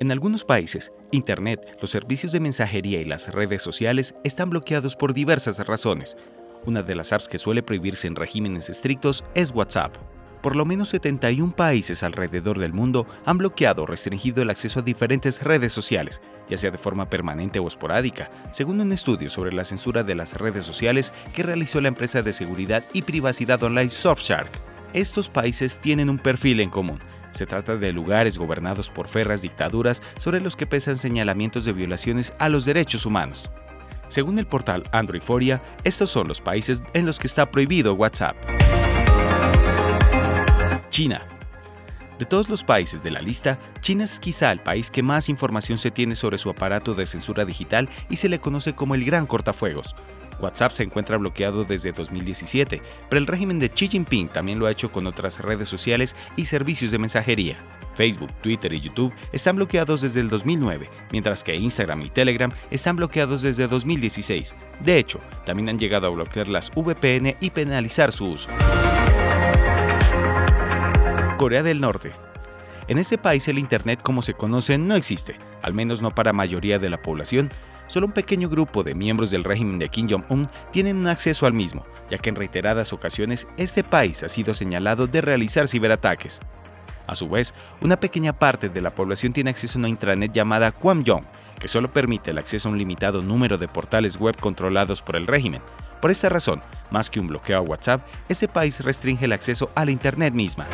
En algunos países, Internet, los servicios de mensajería y las redes sociales están bloqueados por diversas razones. Una de las apps que suele prohibirse en regímenes estrictos es WhatsApp. Por lo menos 71 países alrededor del mundo han bloqueado o restringido el acceso a diferentes redes sociales, ya sea de forma permanente o esporádica, según un estudio sobre la censura de las redes sociales que realizó la empresa de seguridad y privacidad online Surfshark. Estos países tienen un perfil en común se trata de lugares gobernados por ferras dictaduras sobre los que pesan señalamientos de violaciones a los derechos humanos. Según el portal Androiforia, estos son los países en los que está prohibido WhatsApp. China. De todos los países de la lista, China es quizá el país que más información se tiene sobre su aparato de censura digital y se le conoce como el Gran Cortafuegos, WhatsApp se encuentra bloqueado desde 2017, pero el régimen de Xi Jinping también lo ha hecho con otras redes sociales y servicios de mensajería. Facebook, Twitter y YouTube están bloqueados desde el 2009, mientras que Instagram y Telegram están bloqueados desde 2016. De hecho, también han llegado a bloquear las VPN y penalizar su uso. Corea del Norte. En ese país el Internet como se conoce no existe, al menos no para mayoría de la población, Solo un pequeño grupo de miembros del régimen de Kim Jong-un tienen acceso al mismo, ya que en reiteradas ocasiones este país ha sido señalado de realizar ciberataques. A su vez, una pequeña parte de la población tiene acceso a una intranet llamada Kwamyong, que solo permite el acceso a un limitado número de portales web controlados por el régimen. Por esta razón, más que un bloqueo a WhatsApp, ese país restringe el acceso a la Internet misma.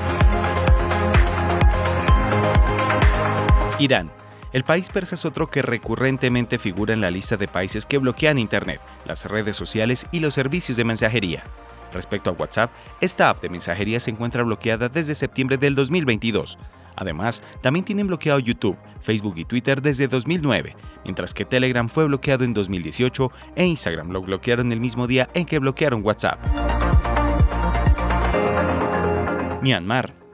Irán el país persa es otro que recurrentemente figura en la lista de países que bloquean Internet, las redes sociales y los servicios de mensajería. Respecto a WhatsApp, esta app de mensajería se encuentra bloqueada desde septiembre del 2022. Además, también tienen bloqueado YouTube, Facebook y Twitter desde 2009, mientras que Telegram fue bloqueado en 2018 e Instagram lo bloquearon el mismo día en que bloquearon WhatsApp. Myanmar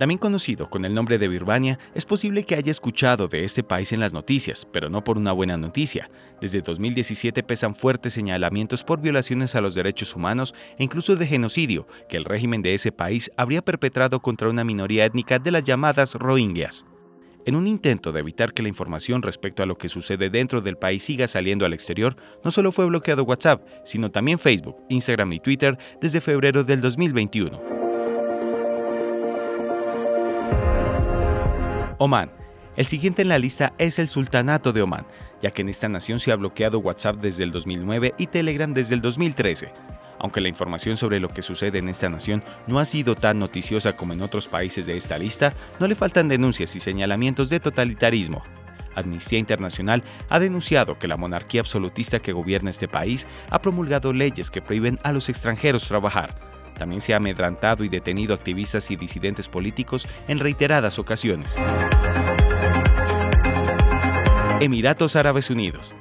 también conocido con el nombre de Birmania, es posible que haya escuchado de este país en las noticias, pero no por una buena noticia. Desde 2017 pesan fuertes señalamientos por violaciones a los derechos humanos e incluso de genocidio que el régimen de ese país habría perpetrado contra una minoría étnica de las llamadas Rohingyas. En un intento de evitar que la información respecto a lo que sucede dentro del país siga saliendo al exterior, no solo fue bloqueado WhatsApp, sino también Facebook, Instagram y Twitter desde febrero del 2021. Oman. El siguiente en la lista es el Sultanato de Oman, ya que en esta nación se ha bloqueado WhatsApp desde el 2009 y Telegram desde el 2013. Aunque la información sobre lo que sucede en esta nación no ha sido tan noticiosa como en otros países de esta lista, no le faltan denuncias y señalamientos de totalitarismo. Amnistía Internacional ha denunciado que la monarquía absolutista que gobierna este país ha promulgado leyes que prohíben a los extranjeros trabajar, también se ha amedrantado y detenido activistas y disidentes políticos en reiteradas ocasiones. Emiratos Árabes Unidos.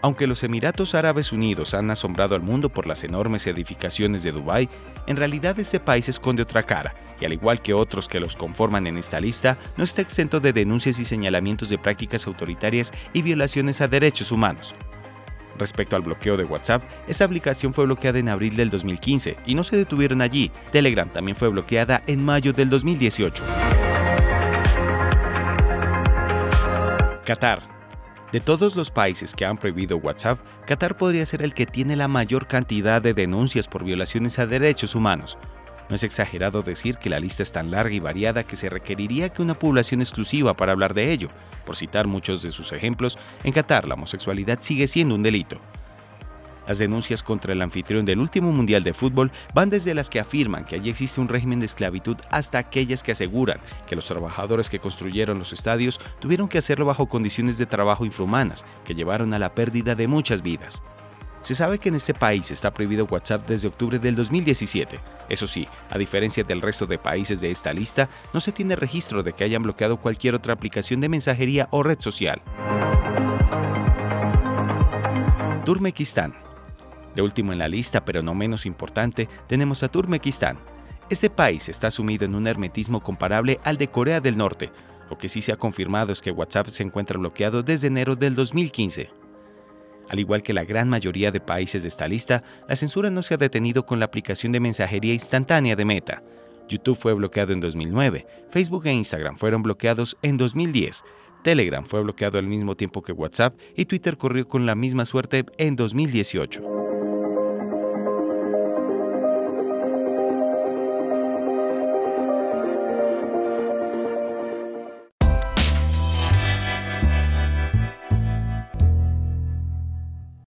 Aunque los Emiratos Árabes Unidos han asombrado al mundo por las enormes edificaciones de Dubái, en realidad ese país esconde otra cara, y al igual que otros que los conforman en esta lista, no está exento de denuncias y señalamientos de prácticas autoritarias y violaciones a derechos humanos. Respecto al bloqueo de WhatsApp, esa aplicación fue bloqueada en abril del 2015 y no se detuvieron allí. Telegram también fue bloqueada en mayo del 2018. Qatar. De todos los países que han prohibido WhatsApp, Qatar podría ser el que tiene la mayor cantidad de denuncias por violaciones a derechos humanos. No es exagerado decir que la lista es tan larga y variada que se requeriría que una población exclusiva para hablar de ello. Por citar muchos de sus ejemplos, en Qatar la homosexualidad sigue siendo un delito. Las denuncias contra el anfitrión del último Mundial de Fútbol van desde las que afirman que allí existe un régimen de esclavitud hasta aquellas que aseguran que los trabajadores que construyeron los estadios tuvieron que hacerlo bajo condiciones de trabajo infrahumanas que llevaron a la pérdida de muchas vidas. Se sabe que en este país está prohibido WhatsApp desde octubre del 2017. Eso sí, a diferencia del resto de países de esta lista, no se tiene registro de que hayan bloqueado cualquier otra aplicación de mensajería o red social. Turmequistán. De último en la lista, pero no menos importante, tenemos a Turmequistán. Este país está sumido en un hermetismo comparable al de Corea del Norte. Lo que sí se ha confirmado es que WhatsApp se encuentra bloqueado desde enero del 2015. Al igual que la gran mayoría de países de esta lista, la censura no se ha detenido con la aplicación de mensajería instantánea de Meta. YouTube fue bloqueado en 2009, Facebook e Instagram fueron bloqueados en 2010, Telegram fue bloqueado al mismo tiempo que WhatsApp y Twitter corrió con la misma suerte en 2018.